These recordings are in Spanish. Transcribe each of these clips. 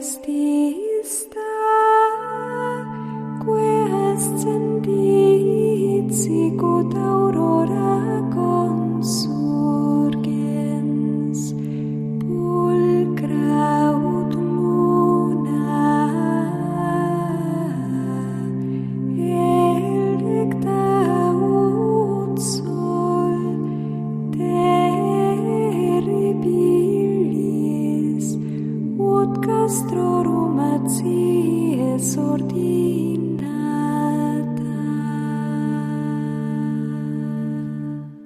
Christi.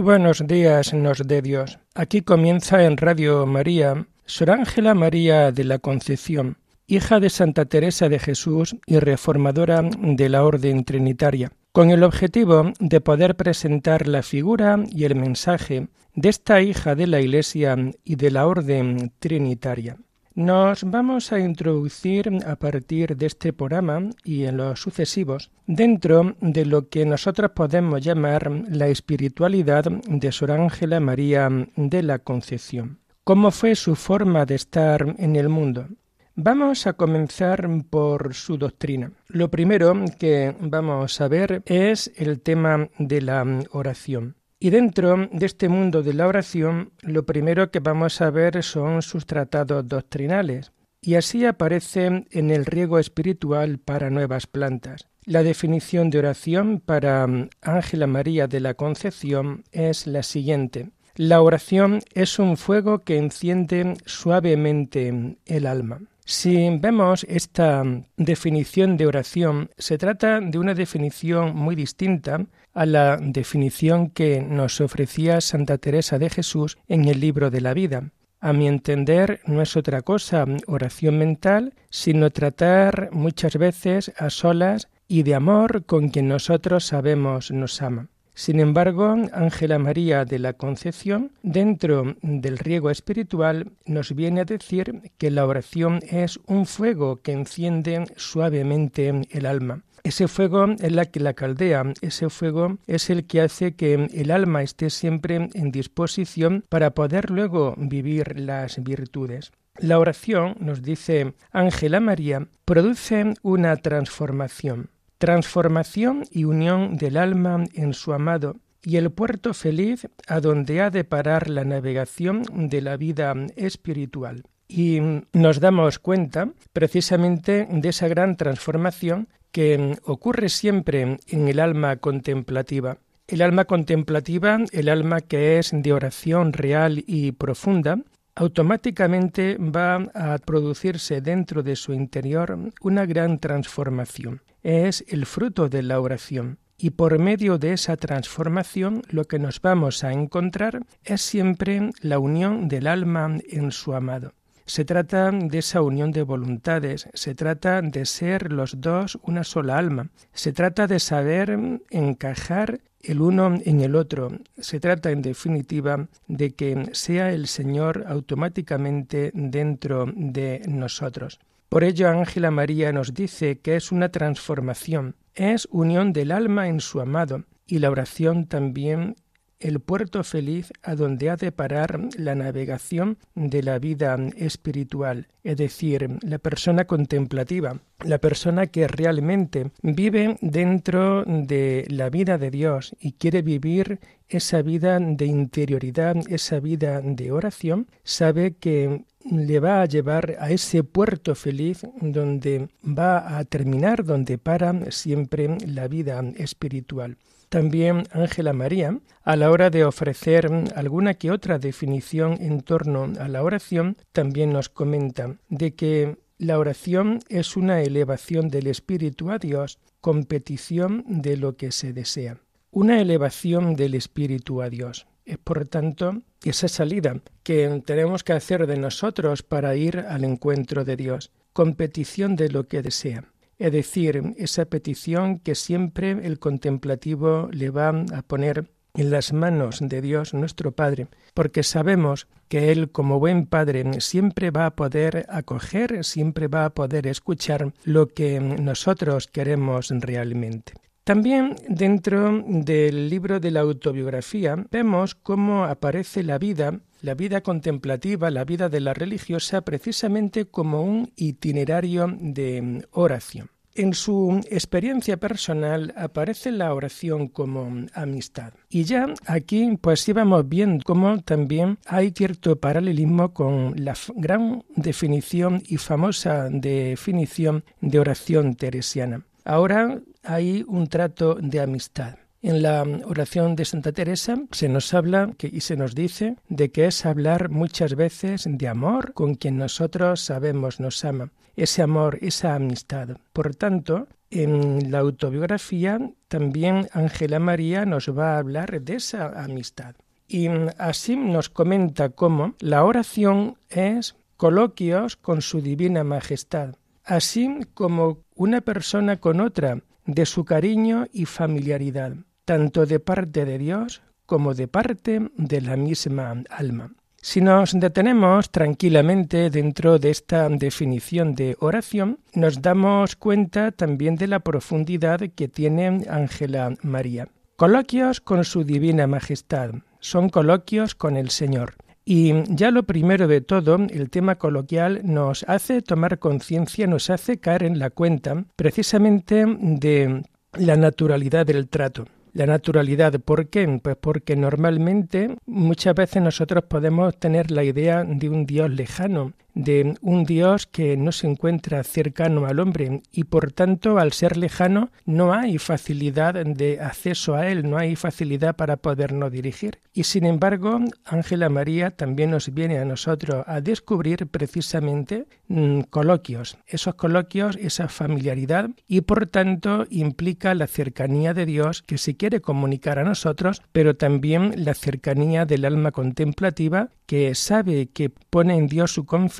Buenos días nos de Dios. Aquí comienza en Radio María Sor Ángela María de la Concepción, hija de Santa Teresa de Jesús y reformadora de la Orden Trinitaria, con el objetivo de poder presentar la figura y el mensaje de esta hija de la Iglesia y de la Orden Trinitaria. Nos vamos a introducir a partir de este programa y en los sucesivos dentro de lo que nosotros podemos llamar la espiritualidad de Sor Ángela María de la Concepción. ¿Cómo fue su forma de estar en el mundo? Vamos a comenzar por su doctrina. Lo primero que vamos a ver es el tema de la oración. Y dentro de este mundo de la oración, lo primero que vamos a ver son sus tratados doctrinales, y así aparece en el riego espiritual para nuevas plantas. La definición de oración para mm, Ángela María de la Concepción es la siguiente. La oración es un fuego que enciende suavemente el alma. Si vemos esta definición de oración, se trata de una definición muy distinta a la definición que nos ofrecía Santa Teresa de Jesús en el libro de la vida. A mi entender, no es otra cosa oración mental, sino tratar muchas veces a solas y de amor con quien nosotros sabemos nos ama. Sin embargo, Ángela María de la Concepción, dentro del riego espiritual, nos viene a decir que la oración es un fuego que enciende suavemente el alma. Ese fuego es la que la caldea, ese fuego es el que hace que el alma esté siempre en disposición para poder luego vivir las virtudes. La oración, nos dice Ángela María, produce una transformación, transformación y unión del alma en su amado, y el puerto feliz a donde ha de parar la navegación de la vida espiritual. Y nos damos cuenta precisamente de esa gran transformación que ocurre siempre en el alma contemplativa. El alma contemplativa, el alma que es de oración real y profunda, automáticamente va a producirse dentro de su interior una gran transformación. Es el fruto de la oración. Y por medio de esa transformación lo que nos vamos a encontrar es siempre la unión del alma en su amado. Se trata de esa unión de voluntades, se trata de ser los dos una sola alma, se trata de saber encajar el uno en el otro, se trata en definitiva de que sea el Señor automáticamente dentro de nosotros. Por ello Ángela María nos dice que es una transformación, es unión del alma en su amado, y la oración también el puerto feliz a donde ha de parar la navegación de la vida espiritual, es decir, la persona contemplativa, la persona que realmente vive dentro de la vida de Dios y quiere vivir esa vida de interioridad, esa vida de oración, sabe que le va a llevar a ese puerto feliz donde va a terminar, donde para siempre la vida espiritual. También Ángela María, a la hora de ofrecer alguna que otra definición en torno a la oración, también nos comenta de que la oración es una elevación del espíritu a Dios con petición de lo que se desea. Una elevación del espíritu a Dios. Es por tanto esa salida que tenemos que hacer de nosotros para ir al encuentro de Dios, con petición de lo que desea. Es decir, esa petición que siempre el contemplativo le va a poner en las manos de Dios nuestro Padre, porque sabemos que Él como buen Padre siempre va a poder acoger, siempre va a poder escuchar lo que nosotros queremos realmente. También dentro del libro de la autobiografía vemos cómo aparece la vida, la vida contemplativa, la vida de la religiosa, precisamente como un itinerario de oración. En su experiencia personal aparece la oración como amistad. Y ya aquí pues íbamos viendo cómo también hay cierto paralelismo con la gran definición y famosa definición de oración teresiana. Ahora hay un trato de amistad. En la oración de Santa Teresa se nos habla que, y se nos dice de que es hablar muchas veces de amor con quien nosotros sabemos nos ama, ese amor, esa amistad. Por tanto, en la autobiografía también Ángela María nos va a hablar de esa amistad. Y así nos comenta cómo la oración es coloquios con su divina majestad, así como una persona con otra de su cariño y familiaridad tanto de parte de Dios como de parte de la misma alma. Si nos detenemos tranquilamente dentro de esta definición de oración, nos damos cuenta también de la profundidad que tiene Ángela María. Coloquios con su divina majestad, son coloquios con el Señor. Y ya lo primero de todo, el tema coloquial nos hace tomar conciencia, nos hace caer en la cuenta precisamente de la naturalidad del trato la naturalidad. ¿Por qué? Pues porque normalmente muchas veces nosotros podemos tener la idea de un Dios lejano, de un Dios que no se encuentra cercano al hombre y por tanto al ser lejano no hay facilidad de acceso a él, no hay facilidad para podernos dirigir. Y sin embargo, Ángela María también nos viene a nosotros a descubrir precisamente mm, coloquios, esos coloquios, esa familiaridad y por tanto implica la cercanía de Dios que se quiere comunicar a nosotros, pero también la cercanía del alma contemplativa que sabe que pone en Dios su confianza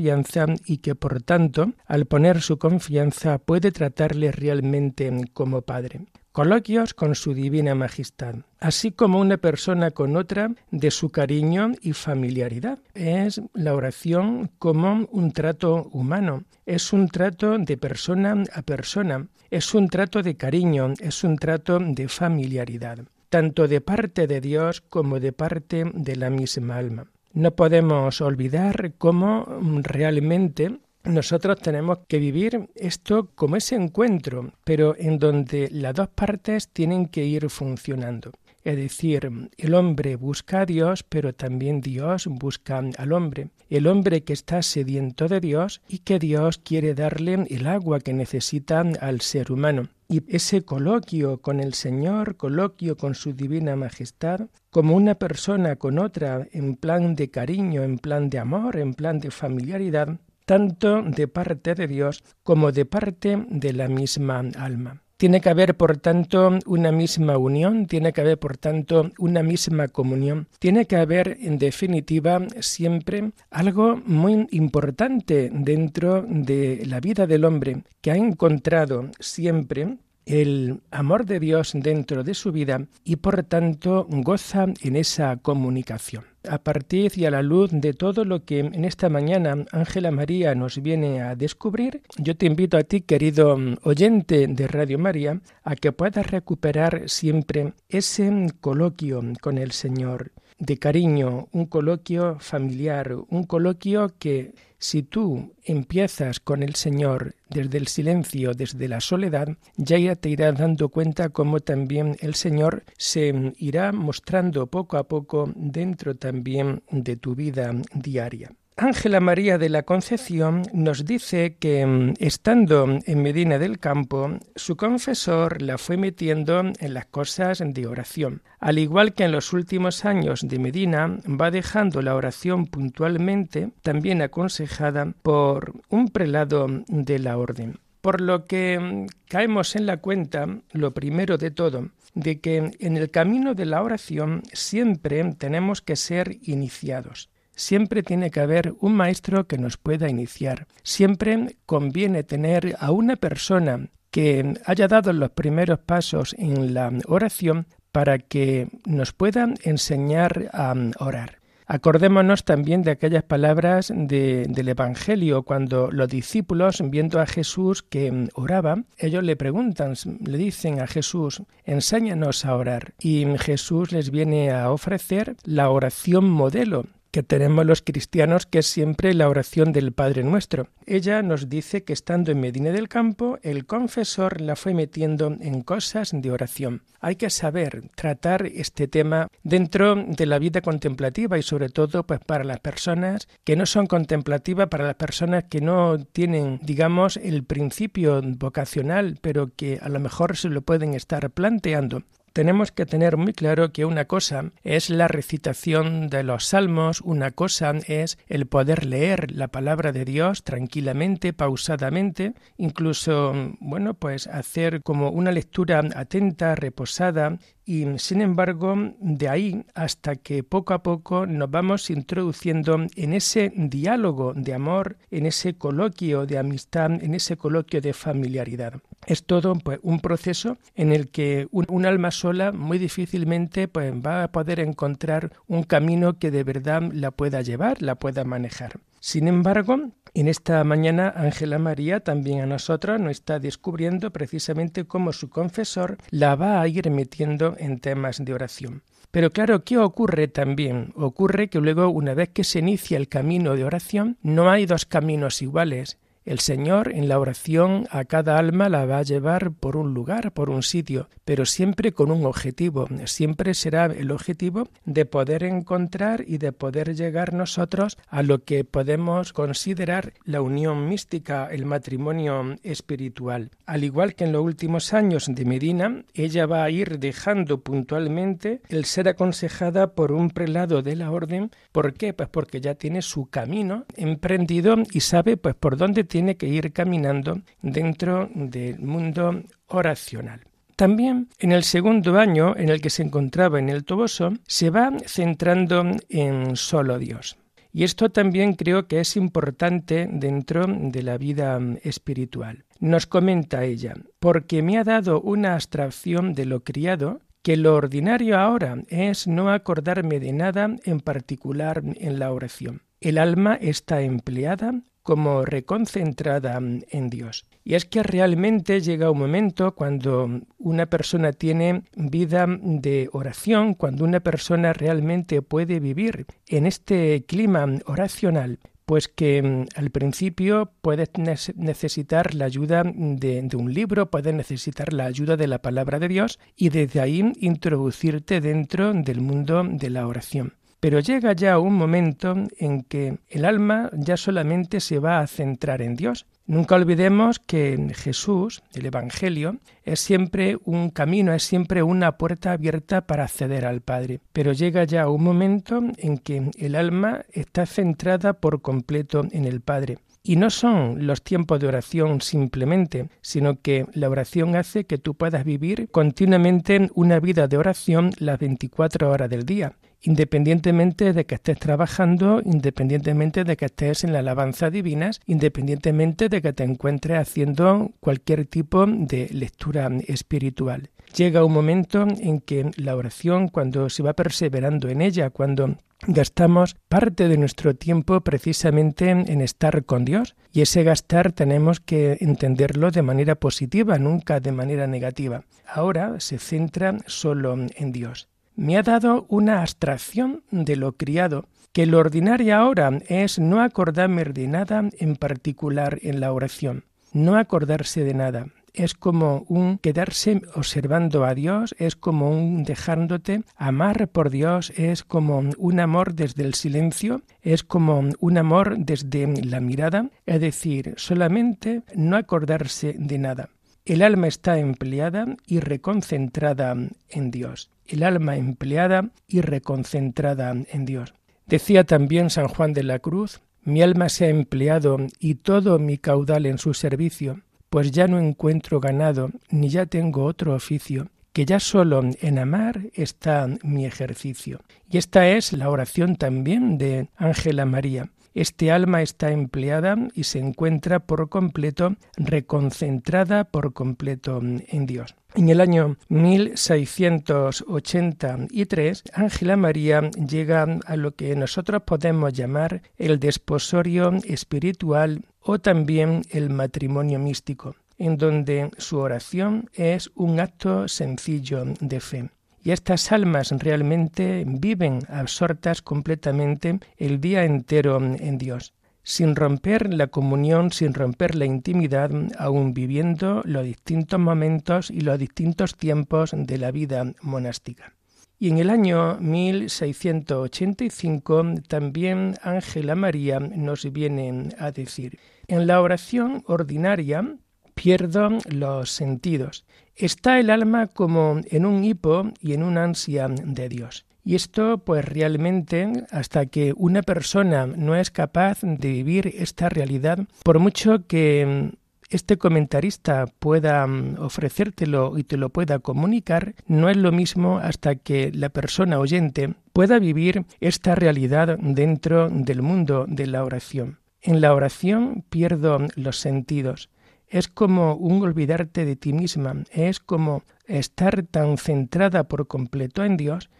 y que por tanto, al poner su confianza, puede tratarle realmente como Padre. Coloquios con su divina majestad, así como una persona con otra de su cariño y familiaridad. Es la oración como un trato humano, es un trato de persona a persona, es un trato de cariño, es un trato de familiaridad, tanto de parte de Dios como de parte de la misma alma. No podemos olvidar cómo realmente nosotros tenemos que vivir esto como ese encuentro, pero en donde las dos partes tienen que ir funcionando. Es decir, el hombre busca a Dios, pero también Dios busca al hombre. El hombre que está sediento de Dios y que Dios quiere darle el agua que necesita al ser humano. Y ese coloquio con el Señor, coloquio con su divina majestad, como una persona con otra, en plan de cariño, en plan de amor, en plan de familiaridad, tanto de parte de Dios como de parte de la misma alma. Tiene que haber, por tanto, una misma unión, tiene que haber, por tanto, una misma comunión, tiene que haber, en definitiva, siempre algo muy importante dentro de la vida del hombre, que ha encontrado siempre el amor de Dios dentro de su vida y por tanto goza en esa comunicación. A partir y a la luz de todo lo que en esta mañana Ángela María nos viene a descubrir, yo te invito a ti, querido oyente de Radio María, a que puedas recuperar siempre ese coloquio con el Señor de cariño, un coloquio familiar, un coloquio que si tú empiezas con el Señor desde el silencio, desde la soledad, ya te irás dando cuenta cómo también el Señor se irá mostrando poco a poco dentro también de tu vida diaria. Ángela María de la Concepción nos dice que mm, estando en Medina del Campo, su confesor la fue metiendo en las cosas de oración. Al igual que en los últimos años de Medina, va dejando la oración puntualmente, también aconsejada por un prelado de la orden. Por lo que mm, caemos en la cuenta, lo primero de todo, de que en el camino de la oración siempre tenemos que ser iniciados. Siempre tiene que haber un maestro que nos pueda iniciar. Siempre conviene tener a una persona que haya dado los primeros pasos en la oración para que nos pueda enseñar a orar. Acordémonos también de aquellas palabras del Evangelio, cuando los discípulos, viendo a Jesús que oraba, ellos le preguntan, le dicen a Jesús, enséñanos a orar. Y Jesús les viene a ofrecer la oración modelo, que tenemos los cristianos, que es siempre la oración del Padre Nuestro. Ella nos dice que estando en Medina del Campo, el confesor la fue metiendo en cosas de oración. Hay que saber tratar este tema dentro de la vida contemplativa y sobre todo pues para las personas que no son contemplativas, para las personas que no tienen, digamos, el principio vocacional, pero que a lo mejor se lo pueden estar planteando tenemos que tener muy claro que una cosa es la recitación de los salmos, una cosa es el poder leer la palabra de Dios tranquilamente, pausadamente, incluso, bueno, pues hacer como una lectura atenta, reposada, y sin embargo, de ahí hasta que poco a poco nos vamos introduciendo en ese diálogo de amor, en ese coloquio de amistad, en ese coloquio de familiaridad. Es todo pues, un proceso en el que un, alma sola muy difícilmente pues, va a poder encontrar un camino que de verdad la pueda llevar, la pueda manejar. Sin embargo, en esta mañana Ángela María también a nosotros nos está descubriendo precisamente cómo su confesor la va a ir metiendo en temas de oración. Pero claro, ¿qué ocurre también? Ocurre que luego, una vez que se inicia el camino de oración, no hay dos caminos iguales, el Señor en la oración a cada alma la va a llevar por un lugar, por un sitio, pero siempre con un objetivo. Siempre será el objetivo de poder encontrar y de poder llegar nosotros a lo que podemos considerar la unión mística, el matrimonio espiritual. Al igual que en los últimos años de Medina, ella va a ir dejando puntualmente el ser aconsejada por un prelado de la orden. ¿Por qué? Pues porque ya tiene su camino emprendido y sabe pues por dónde tiene que ir caminando dentro del mundo oracional. También en el segundo año en el que se encontraba en el Toboso, se va centrando en solo Dios. Y esto también creo que es importante dentro de la vida espiritual. Nos comenta ella, porque me ha dado una abstracción de lo criado, que lo ordinario ahora es no acordarme de nada en particular en la oración. El alma está empleada como reconcentrada en Dios. Y es que realmente llega un momento cuando una persona tiene vida de oración, cuando una persona realmente puede vivir en este clima oracional, pues que mm, al principio puedes necesitar la ayuda de, un libro, puedes necesitar la ayuda de la palabra de Dios y desde ahí introducirte dentro del mundo de la oración. Pero llega ya un momento en que el alma ya solamente se va a centrar en Dios. Nunca olvidemos que Jesús, el Evangelio, es siempre un camino, es siempre una puerta abierta para acceder al Padre. Pero llega ya un momento en que el alma está centrada por completo en el Padre. Y no son los tiempos de oración simplemente, sino que la oración hace que tú puedas vivir continuamente una vida de oración las 24 horas del día independientemente de que estés trabajando, independientemente de que estés en la alabanza divinas, independientemente de que te encuentres haciendo cualquier tipo de lectura espiritual. Llega un momento en que la oración, cuando se va perseverando en ella, cuando gastamos parte de nuestro tiempo precisamente en estar con Dios y ese gastar tenemos que entenderlo de manera positiva, nunca de manera negativa. Ahora se centra solo en Dios me ha dado una abstracción de lo criado, que lo ordinario ahora es no acordarme de nada en particular en la oración, no acordarse de nada. Es como un quedarse observando a Dios, es como un dejándote amar por Dios, es como un amor desde el silencio, es como un amor desde la mirada, es decir, solamente no acordarse de nada. El alma está empleada y reconcentrada en Dios el alma empleada y reconcentrada en Dios. Decía también San Juan de la Cruz, mi alma se ha empleado y todo mi caudal en su servicio, pues ya no encuentro ganado, ni ya tengo otro oficio, que ya solo en amar está mi ejercicio. Y esta es la oración también de Ángela María. Este alma está empleada y se encuentra por completo reconcentrada por completo en Dios. En el año 1683, Ángela María llega a lo que nosotros podemos llamar el desposorio espiritual o también el matrimonio místico, en donde su oración es un acto sencillo de fe. Y estas almas realmente viven absortas completamente el día entero en Dios, sin romper la comunión, sin romper la intimidad, aun viviendo los distintos momentos y los distintos tiempos de la vida monástica. Y en el año 1685 también Ángela María nos viene a decir, en la oración ordinaria pierdo los sentidos. Está el alma como en un hipo y en una ansia de Dios. Y esto, pues realmente, hasta que una persona no es capaz de vivir esta realidad, por mucho que este comentarista pueda mm, ofrecértelo y te lo pueda comunicar, no es lo mismo hasta que la persona oyente pueda vivir esta realidad dentro del mundo de la oración. En la oración pierdo los sentidos es como un olvidarte de ti misma, es como estar tan centrada por completo en Dios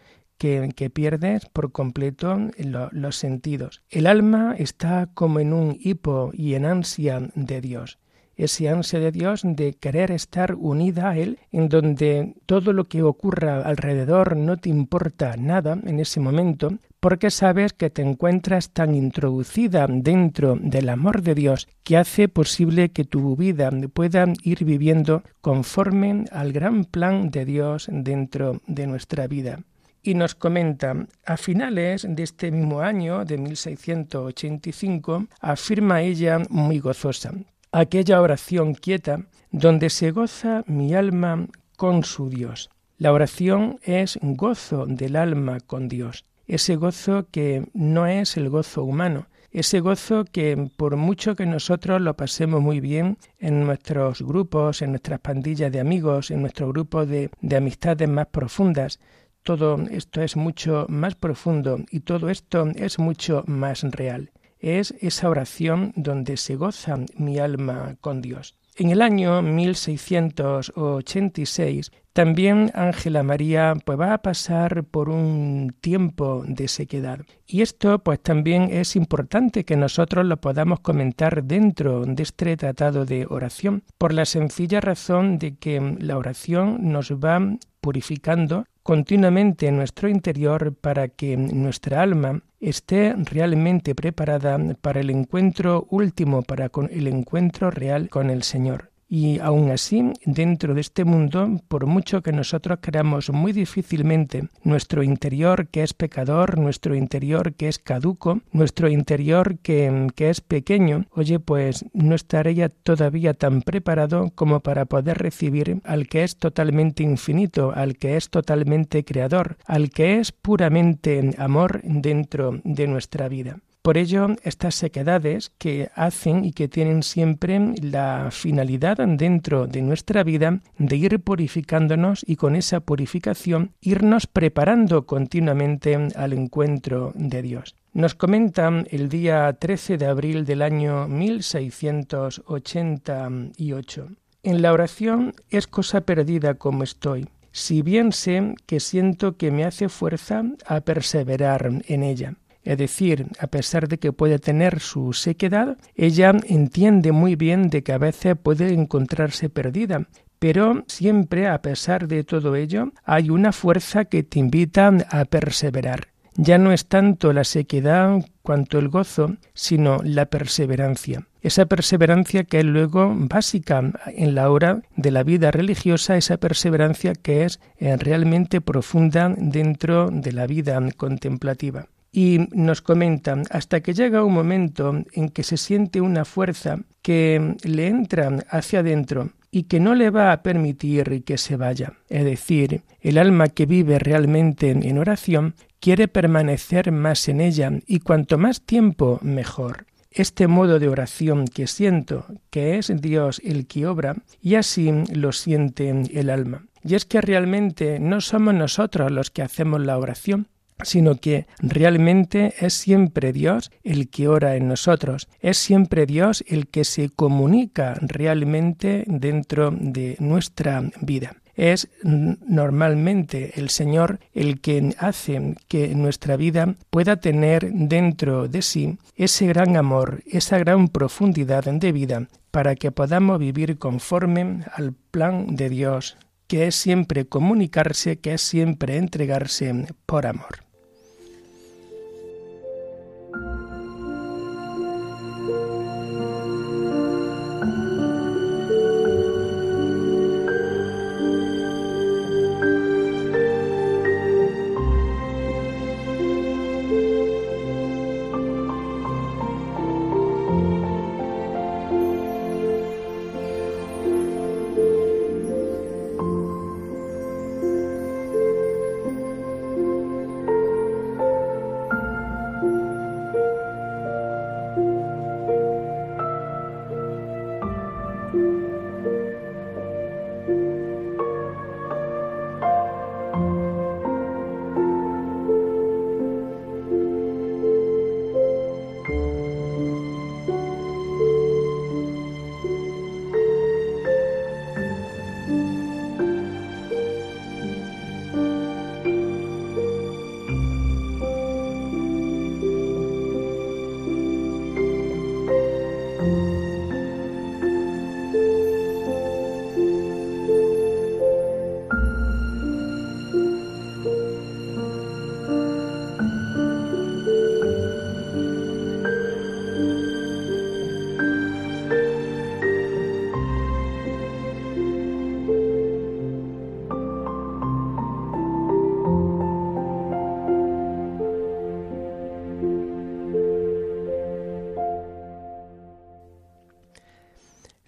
que, pierdes por completo los sentidos. El alma está como en un hipo y en ansia de Dios ese ansia de Dios de querer estar unida a Él, en donde todo lo que ocurra alrededor no te importa nada en ese momento, porque sabes que te encuentras tan introducida dentro del amor de Dios que hace posible que tu vida pueda ir viviendo conforme al gran plan de Dios dentro de nuestra vida y nos comenta, a finales de este mismo año de 1685, afirma ella muy gozosa, aquella oración quieta donde se goza mi alma con su Dios. La oración es gozo del alma con Dios, ese gozo que no es el gozo humano, ese gozo que por mucho que nosotros lo pasemos muy bien en nuestros grupos, en nuestras pandillas de amigos, en nuestro grupo de, de amistades más profundas, todo esto es mucho más profundo y todo esto es mucho más real es esa oración donde se goza mi alma con Dios. En el año 1686 también Ángela María pues, va a pasar por un tiempo de sequedad. Y esto pues también es importante que nosotros lo podamos comentar dentro de este tratado de oración, por la sencilla razón de que la oración nos va purificando continuamente en nuestro interior para que nuestra alma esté realmente preparada para el encuentro último, para el encuentro real con el Señor. Y aún así, dentro de este mundo, por mucho que nosotros creamos muy difícilmente nuestro interior que es pecador, nuestro interior que es caduco, nuestro interior que, que es pequeño, oye, pues no estaría todavía tan preparado como para poder recibir al que es totalmente infinito, al que es totalmente creador, al que es puramente amor dentro de nuestra vida. Por ello, estas sequedades que hacen y que tienen siempre la finalidad dentro de nuestra vida de ir purificándonos y con esa purificación irnos preparando continuamente al encuentro de Dios. Nos comentan el día 13 de abril del año 1688. En la oración es cosa perdida como estoy, si bien sé que siento que me hace fuerza a perseverar en ella. Es decir, a pesar de que puede tener su sequedad, ella entiende muy bien de que a veces puede encontrarse perdida, pero siempre, a pesar de todo ello, hay una fuerza que te invita a perseverar. Ya no es tanto la sequedad cuanto el gozo, sino la perseverancia. Esa perseverancia que es luego básica en la hora de la vida religiosa, esa perseverancia que es eh, realmente profunda dentro de la vida contemplativa y nos comentan hasta que llega un momento en que se siente una fuerza que le entra hacia adentro y que no le va a permitir que se vaya. Es decir, el alma que vive realmente en oración quiere permanecer más en ella y cuanto más tiempo mejor. este modo de oración que siento, que es Dios el que obra, y así lo siente el alma. Y es que realmente no somos nosotros los que hacemos la oración, sino que realmente es siempre Dios el que ora en nosotros, es siempre Dios el que se comunica realmente dentro de nuestra vida. Es normalmente el Señor el que hace que nuestra vida pueda tener dentro de sí ese gran amor, esa gran profundidad de vida, para que podamos vivir conforme al plan de Dios, que es siempre comunicarse, que es siempre entregarse por amor.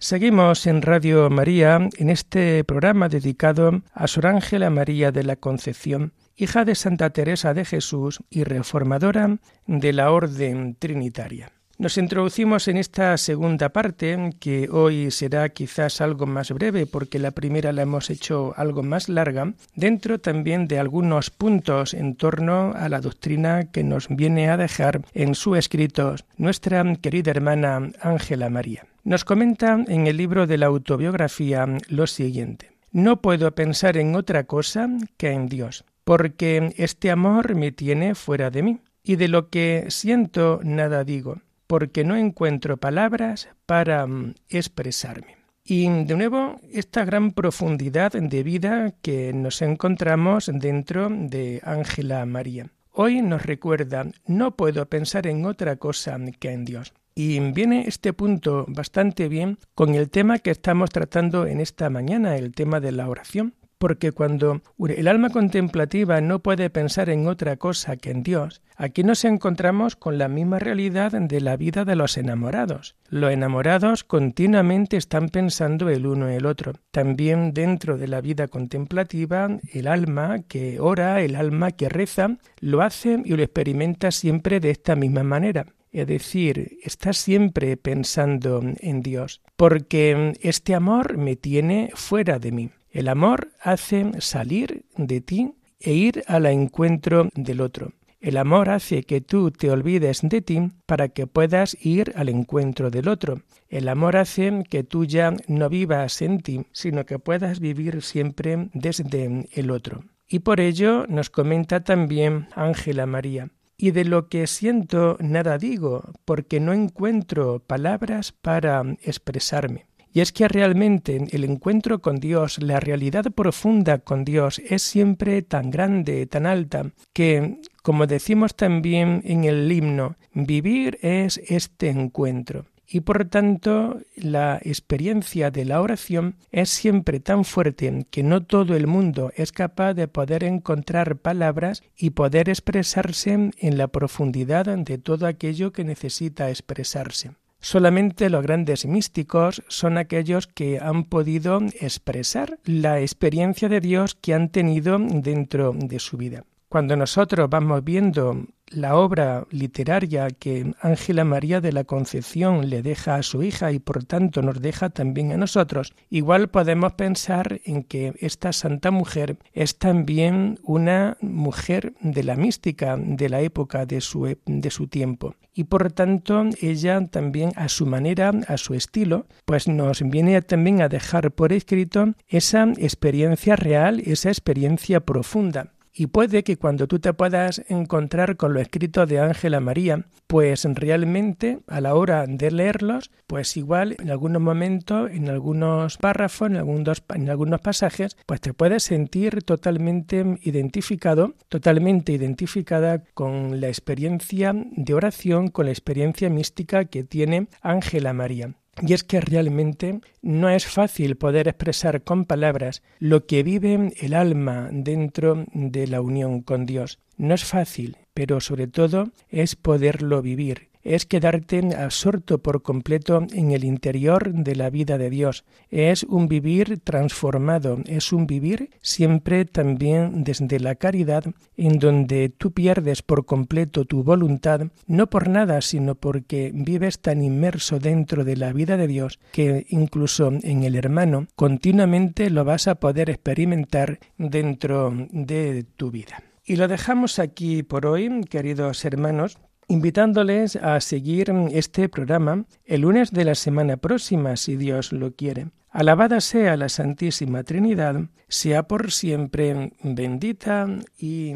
Seguimos en Radio María en este programa dedicado a Sor Ángela María de la Concepción, hija de Santa Teresa de Jesús y reformadora de la Orden Trinitaria. Nos introducimos en esta segunda parte, que hoy será quizás algo más breve porque la primera la hemos hecho algo más larga, dentro también de algunos puntos en torno a la doctrina que nos viene a dejar en su escrito nuestra querida hermana Ángela María. Nos comenta en el libro de la autobiografía lo siguiente. No puedo pensar en otra cosa que en Dios, porque este amor me tiene fuera de mí, y de lo que siento nada digo, porque no encuentro palabras para mm, expresarme. Y de nuevo, esta gran profundidad de vida que nos encontramos dentro de Ángela María. Hoy nos recuerda, no puedo pensar en otra cosa que en Dios. Y viene este punto bastante bien con el tema que estamos tratando en esta mañana, el tema de la oración. Porque cuando el alma contemplativa no puede pensar en otra cosa que en Dios, aquí nos encontramos con la misma realidad de la vida de los enamorados. Los enamorados continuamente están pensando el uno en el otro. También dentro de la vida contemplativa, el alma que ora, el alma que reza, lo hace y lo experimenta siempre de esta misma manera es decir, está siempre pensando en Dios, porque este amor me tiene fuera de mí. El amor hace salir de ti e ir al encuentro del otro. El amor hace que tú te olvides de ti para que puedas ir al encuentro del otro. El amor hace que tú ya no vivas en ti, sino que puedas vivir siempre desde el otro. Y por ello nos comenta también Ángela María y de lo que siento nada digo, porque no encuentro palabras para expresarme. Y es que realmente el encuentro con Dios, la realidad profunda con Dios es siempre tan grande, tan alta, que, como decimos también en el himno, vivir es este encuentro y por tanto la experiencia de la oración es siempre tan fuerte que no todo el mundo es capaz de poder encontrar palabras y poder expresarse en la profundidad de todo aquello que necesita expresarse. Solamente los grandes místicos son aquellos que han podido expresar la experiencia de Dios que han tenido dentro de su vida. Cuando nosotros vamos viendo la obra literaria que Ángela María de la Concepción le deja a su hija y por tanto nos deja también a nosotros, igual podemos pensar en que esta santa mujer es también una mujer de la mística de la época de su, de su tiempo. Y por tanto ella también a su manera, a su estilo, pues nos viene también a dejar por escrito esa experiencia real, esa experiencia profunda y puede que cuando tú te puedas encontrar con lo escrito de Ángela María, pues realmente a la hora de leerlos, pues igual en algunos momentos, en algunos párrafos, en algunos, en algunos pasajes, pues te puedes sentir totalmente identificado, totalmente identificada con la experiencia de oración, con la experiencia mística que tiene Ángela María. Y es que realmente no es fácil poder expresar con palabras lo que vive el alma dentro de la unión con Dios. No es fácil, pero sobre todo es poderlo vivir es quedarte absorto por completo en el interior de la vida de Dios. Es un vivir transformado, es un vivir siempre también desde la caridad, en donde tú pierdes por completo tu voluntad, no por nada, sino porque vives tan inmerso dentro de la vida de Dios que incluso en el hermano continuamente lo vas a poder experimentar dentro de tu vida. Y lo dejamos aquí por hoy, queridos hermanos, invitándoles a seguir este programa el lunes de la semana próxima, si Dios lo quiere. Alabada sea la Santísima Trinidad, sea por siempre bendita y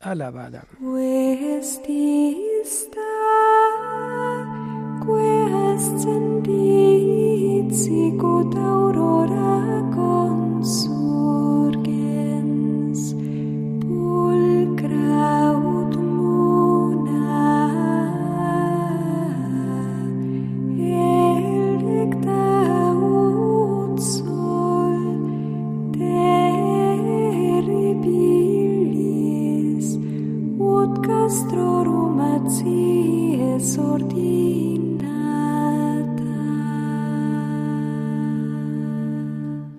alabada.